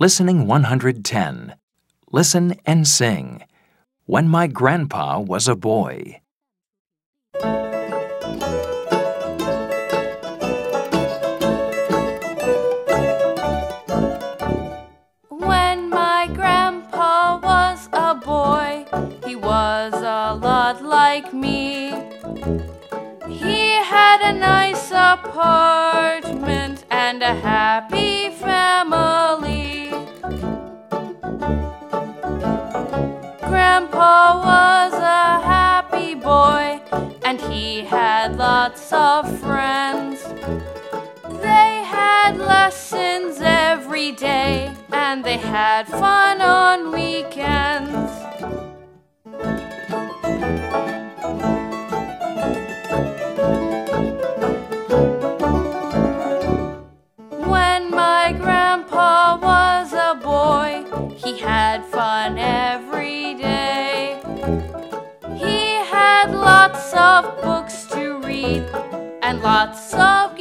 Listening 110. Listen and sing. When my grandpa was a boy. When my grandpa was a boy, he was a lot like me. He had a nice apartment and a happy family. Grandpa was a happy boy and he had lots of friends. They had lessons every day and they had fun He had lots of books to read and lots of